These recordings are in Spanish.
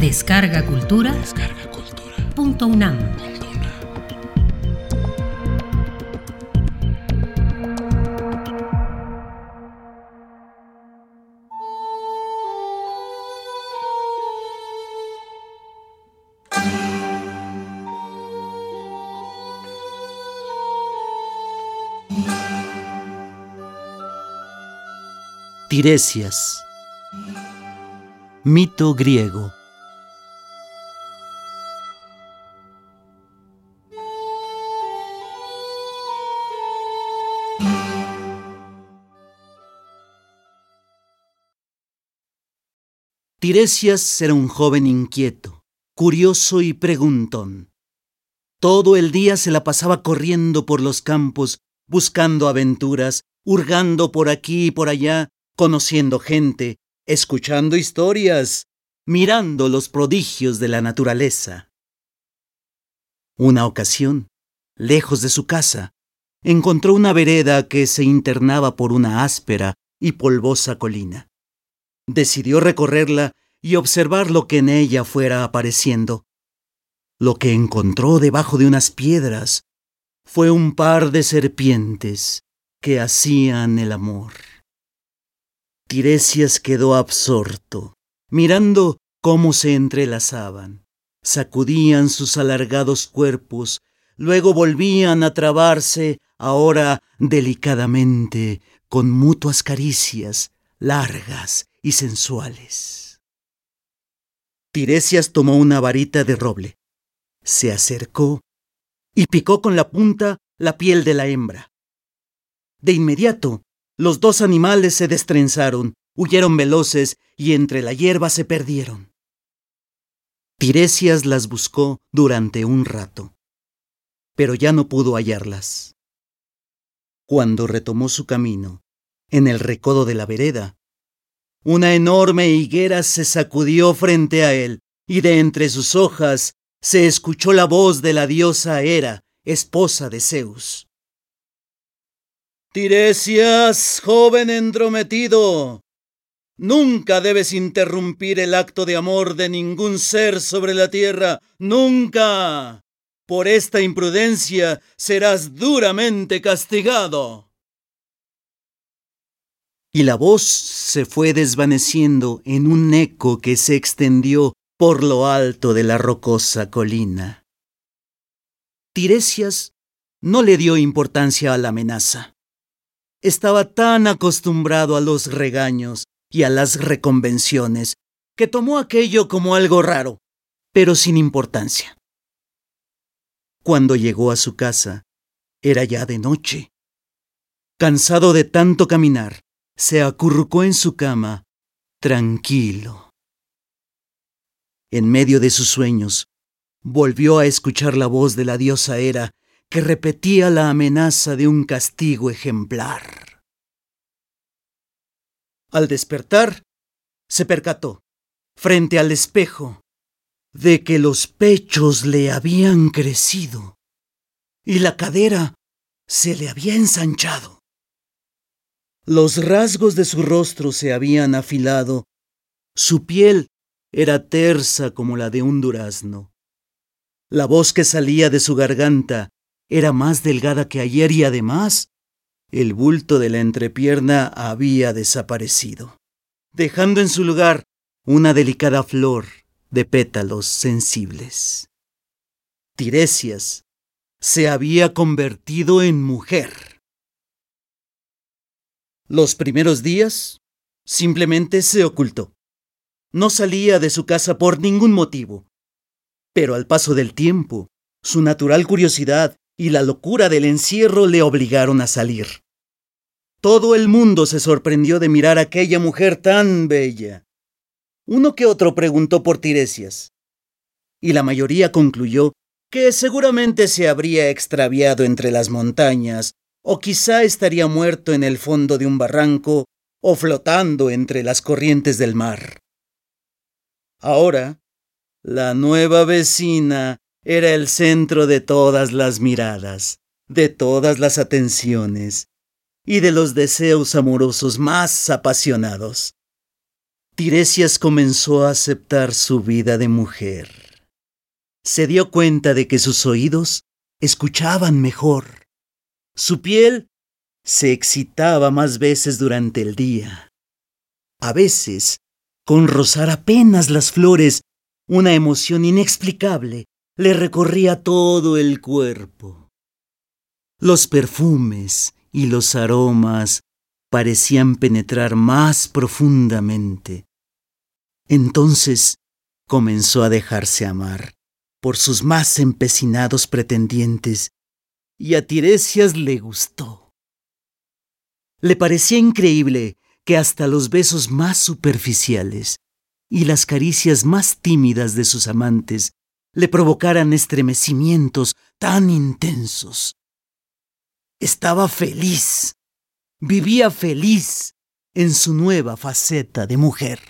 Descarga Cultura. Descarga Cultura. Punto UNAM. Tiresias. Mito griego. Tiresias era un joven inquieto, curioso y preguntón. Todo el día se la pasaba corriendo por los campos, buscando aventuras, hurgando por aquí y por allá, conociendo gente, escuchando historias, mirando los prodigios de la naturaleza. Una ocasión, lejos de su casa, encontró una vereda que se internaba por una áspera y polvosa colina. Decidió recorrerla y observar lo que en ella fuera apareciendo. Lo que encontró debajo de unas piedras fue un par de serpientes que hacían el amor. Tiresias quedó absorto, mirando cómo se entrelazaban. Sacudían sus alargados cuerpos, luego volvían a trabarse, ahora delicadamente, con mutuas caricias, largas y sensuales. Tiresias tomó una varita de roble, se acercó y picó con la punta la piel de la hembra. De inmediato, los dos animales se destrenzaron, huyeron veloces y entre la hierba se perdieron. Tiresias las buscó durante un rato, pero ya no pudo hallarlas. Cuando retomó su camino, en el recodo de la vereda, una enorme higuera se sacudió frente a él, y de entre sus hojas se escuchó la voz de la diosa Hera, esposa de Zeus. Tiresias, joven entrometido, nunca debes interrumpir el acto de amor de ningún ser sobre la tierra, nunca. Por esta imprudencia serás duramente castigado. Y la voz se fue desvaneciendo en un eco que se extendió por lo alto de la rocosa colina. Tiresias no le dio importancia a la amenaza. Estaba tan acostumbrado a los regaños y a las reconvenciones que tomó aquello como algo raro, pero sin importancia. Cuando llegó a su casa, era ya de noche. Cansado de tanto caminar, se acurrucó en su cama, tranquilo. En medio de sus sueños, volvió a escuchar la voz de la diosa Hera que repetía la amenaza de un castigo ejemplar. Al despertar, se percató, frente al espejo, de que los pechos le habían crecido y la cadera se le había ensanchado. Los rasgos de su rostro se habían afilado, su piel era tersa como la de un durazno. La voz que salía de su garganta era más delgada que ayer y además el bulto de la entrepierna había desaparecido, dejando en su lugar una delicada flor de pétalos sensibles. Tiresias se había convertido en mujer. Los primeros días simplemente se ocultó. No salía de su casa por ningún motivo. Pero al paso del tiempo, su natural curiosidad y la locura del encierro le obligaron a salir. Todo el mundo se sorprendió de mirar a aquella mujer tan bella. Uno que otro preguntó por Tiresias, y la mayoría concluyó que seguramente se habría extraviado entre las montañas, o quizá estaría muerto en el fondo de un barranco, o flotando entre las corrientes del mar. Ahora, la nueva vecina era el centro de todas las miradas, de todas las atenciones y de los deseos amorosos más apasionados. Tiresias comenzó a aceptar su vida de mujer. Se dio cuenta de que sus oídos escuchaban mejor. Su piel se excitaba más veces durante el día. A veces, con rozar apenas las flores, una emoción inexplicable le recorría todo el cuerpo. Los perfumes y los aromas parecían penetrar más profundamente. Entonces comenzó a dejarse amar por sus más empecinados pretendientes y a Tiresias le gustó. Le parecía increíble que hasta los besos más superficiales y las caricias más tímidas de sus amantes le provocaran estremecimientos tan intensos. Estaba feliz, vivía feliz en su nueva faceta de mujer.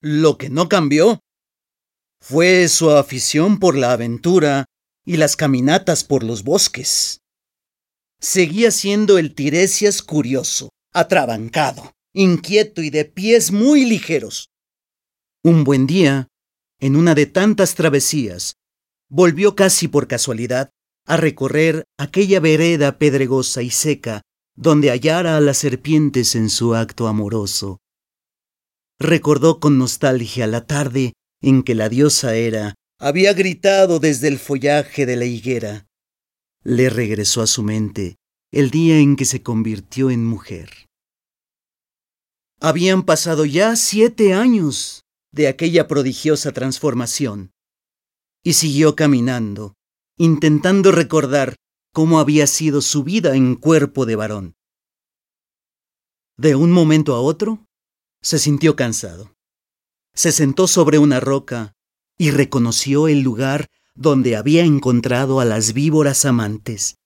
Lo que no cambió fue su afición por la aventura y las caminatas por los bosques. Seguía siendo el Tiresias curioso, atrabancado, inquieto y de pies muy ligeros. Un buen día, en una de tantas travesías, volvió casi por casualidad a recorrer aquella vereda pedregosa y seca donde hallara a las serpientes en su acto amoroso. Recordó con nostalgia la tarde en que la diosa Hera había gritado desde el follaje de la higuera. Le regresó a su mente el día en que se convirtió en mujer. Habían pasado ya siete años de aquella prodigiosa transformación, y siguió caminando, intentando recordar cómo había sido su vida en cuerpo de varón. De un momento a otro, se sintió cansado. Se sentó sobre una roca y reconoció el lugar donde había encontrado a las víboras amantes.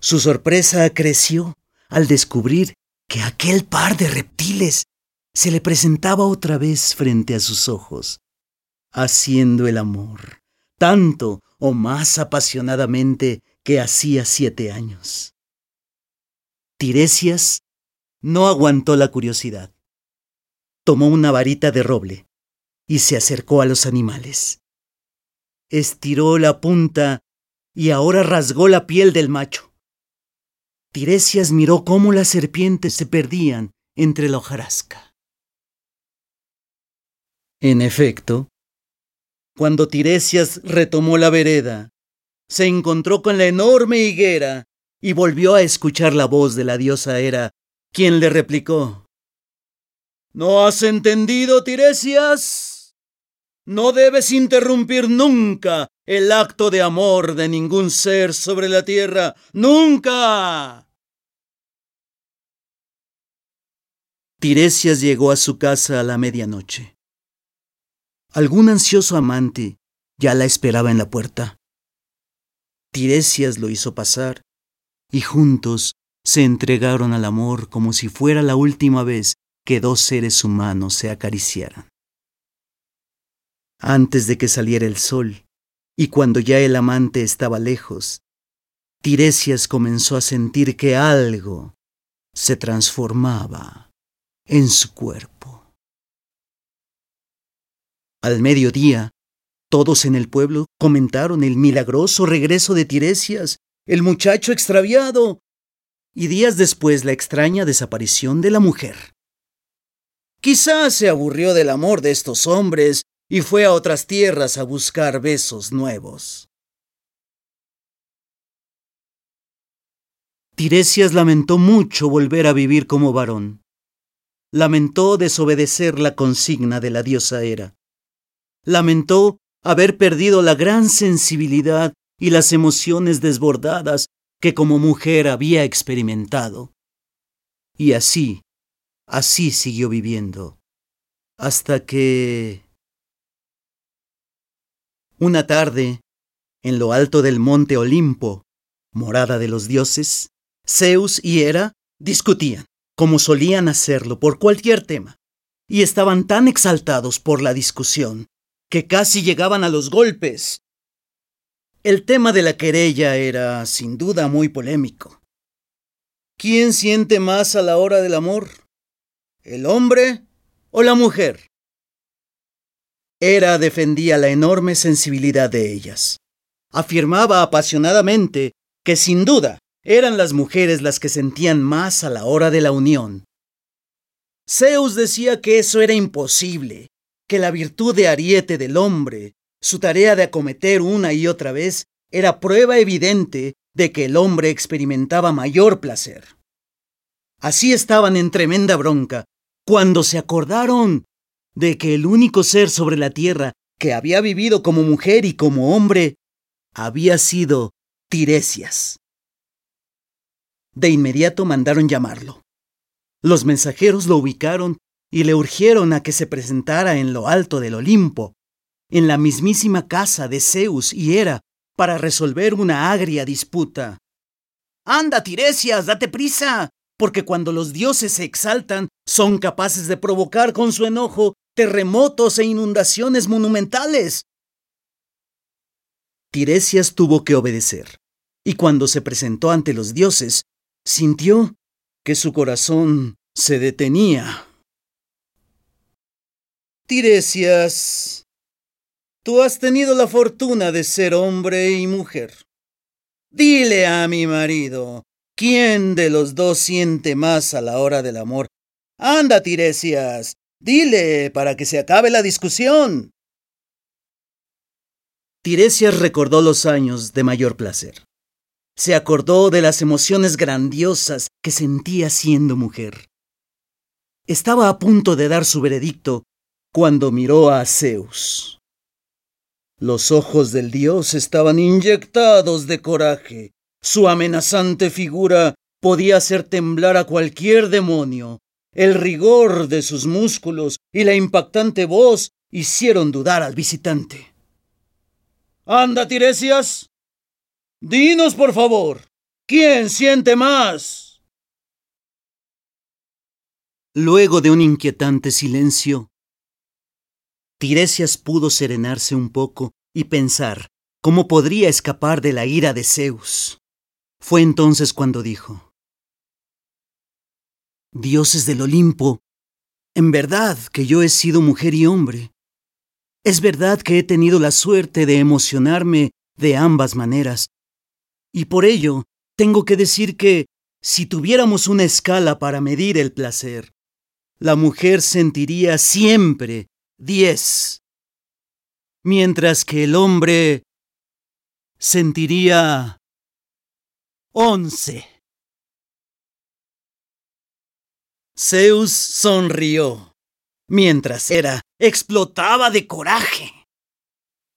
Su sorpresa creció al descubrir que aquel par de reptiles se le presentaba otra vez frente a sus ojos, haciendo el amor, tanto o más apasionadamente que hacía siete años. Tiresias no aguantó la curiosidad tomó una varita de roble y se acercó a los animales. Estiró la punta y ahora rasgó la piel del macho. Tiresias miró cómo las serpientes se perdían entre la hojarasca. En efecto, cuando Tiresias retomó la vereda, se encontró con la enorme higuera y volvió a escuchar la voz de la diosa Hera, quien le replicó ¿No has entendido, Tiresias? No debes interrumpir nunca el acto de amor de ningún ser sobre la tierra. ¡Nunca! Tiresias llegó a su casa a la medianoche. Algún ansioso amante ya la esperaba en la puerta. Tiresias lo hizo pasar y juntos se entregaron al amor como si fuera la última vez que dos seres humanos se acariciaran. Antes de que saliera el sol, y cuando ya el amante estaba lejos, Tiresias comenzó a sentir que algo se transformaba en su cuerpo. Al mediodía, todos en el pueblo comentaron el milagroso regreso de Tiresias, el muchacho extraviado, y días después la extraña desaparición de la mujer. Quizás se aburrió del amor de estos hombres y fue a otras tierras a buscar besos nuevos. Tiresias lamentó mucho volver a vivir como varón. Lamentó desobedecer la consigna de la diosa Hera. Lamentó haber perdido la gran sensibilidad y las emociones desbordadas que como mujer había experimentado. Y así, Así siguió viviendo, hasta que... Una tarde, en lo alto del monte Olimpo, morada de los dioses, Zeus y Hera discutían, como solían hacerlo por cualquier tema, y estaban tan exaltados por la discusión que casi llegaban a los golpes. El tema de la querella era, sin duda, muy polémico. ¿Quién siente más a la hora del amor? ¿El hombre o la mujer? Hera defendía la enorme sensibilidad de ellas. Afirmaba apasionadamente que sin duda eran las mujeres las que sentían más a la hora de la unión. Zeus decía que eso era imposible, que la virtud de ariete del hombre, su tarea de acometer una y otra vez, era prueba evidente de que el hombre experimentaba mayor placer. Así estaban en tremenda bronca cuando se acordaron de que el único ser sobre la tierra que había vivido como mujer y como hombre había sido Tiresias. De inmediato mandaron llamarlo. Los mensajeros lo ubicaron y le urgieron a que se presentara en lo alto del Olimpo, en la mismísima casa de Zeus y Hera, para resolver una agria disputa. Anda, Tiresias, date prisa, porque cuando los dioses se exaltan, son capaces de provocar con su enojo terremotos e inundaciones monumentales. Tiresias tuvo que obedecer, y cuando se presentó ante los dioses, sintió que su corazón se detenía. Tiresias, tú has tenido la fortuna de ser hombre y mujer. Dile a mi marido, ¿quién de los dos siente más a la hora del amor? Anda, Tiresias, dile para que se acabe la discusión. Tiresias recordó los años de mayor placer. Se acordó de las emociones grandiosas que sentía siendo mujer. Estaba a punto de dar su veredicto cuando miró a Zeus. Los ojos del dios estaban inyectados de coraje. Su amenazante figura podía hacer temblar a cualquier demonio. El rigor de sus músculos y la impactante voz hicieron dudar al visitante. Anda, Tiresias. Dinos, por favor, ¿quién siente más? Luego de un inquietante silencio, Tiresias pudo serenarse un poco y pensar cómo podría escapar de la ira de Zeus. Fue entonces cuando dijo, Dioses del Olimpo, en verdad que yo he sido mujer y hombre, es verdad que he tenido la suerte de emocionarme de ambas maneras, y por ello tengo que decir que, si tuviéramos una escala para medir el placer, la mujer sentiría siempre diez, mientras que el hombre sentiría once. Zeus sonrió mientras Hera explotaba de coraje.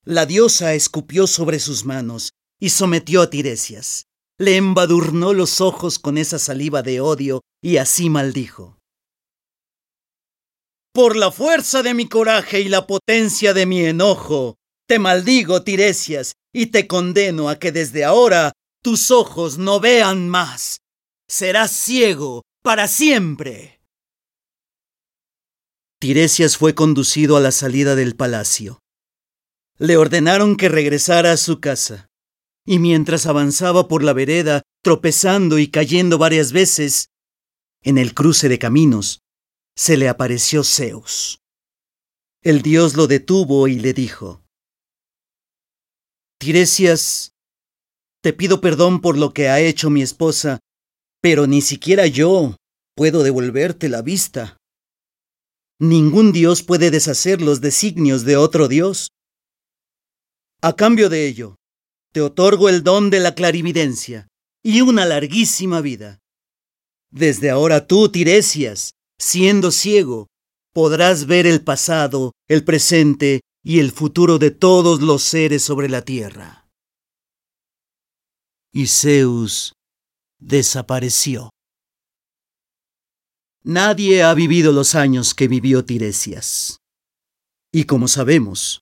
La diosa escupió sobre sus manos y sometió a Tiresias. Le embadurnó los ojos con esa saliva de odio y así maldijo. Por la fuerza de mi coraje y la potencia de mi enojo, te maldigo, Tiresias, y te condeno a que desde ahora tus ojos no vean más. Serás ciego para siempre. Tiresias fue conducido a la salida del palacio. Le ordenaron que regresara a su casa, y mientras avanzaba por la vereda, tropezando y cayendo varias veces, en el cruce de caminos, se le apareció Zeus. El dios lo detuvo y le dijo, Tiresias, te pido perdón por lo que ha hecho mi esposa, pero ni siquiera yo puedo devolverte la vista. Ningún Dios puede deshacer los designios de otro Dios. A cambio de ello, te otorgo el don de la clarividencia y una larguísima vida. Desde ahora tú, Tiresias, siendo ciego, podrás ver el pasado, el presente y el futuro de todos los seres sobre la tierra. Y Zeus desapareció. Nadie ha vivido los años que vivió Tiresias. Y como sabemos,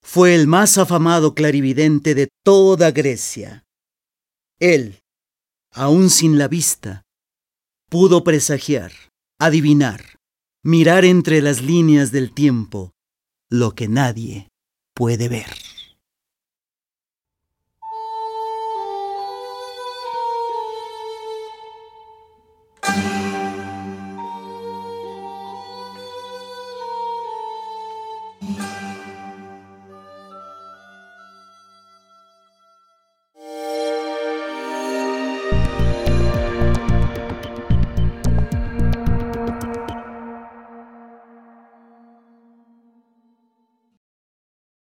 fue el más afamado clarividente de toda Grecia. Él, aun sin la vista, pudo presagiar, adivinar, mirar entre las líneas del tiempo lo que nadie puede ver.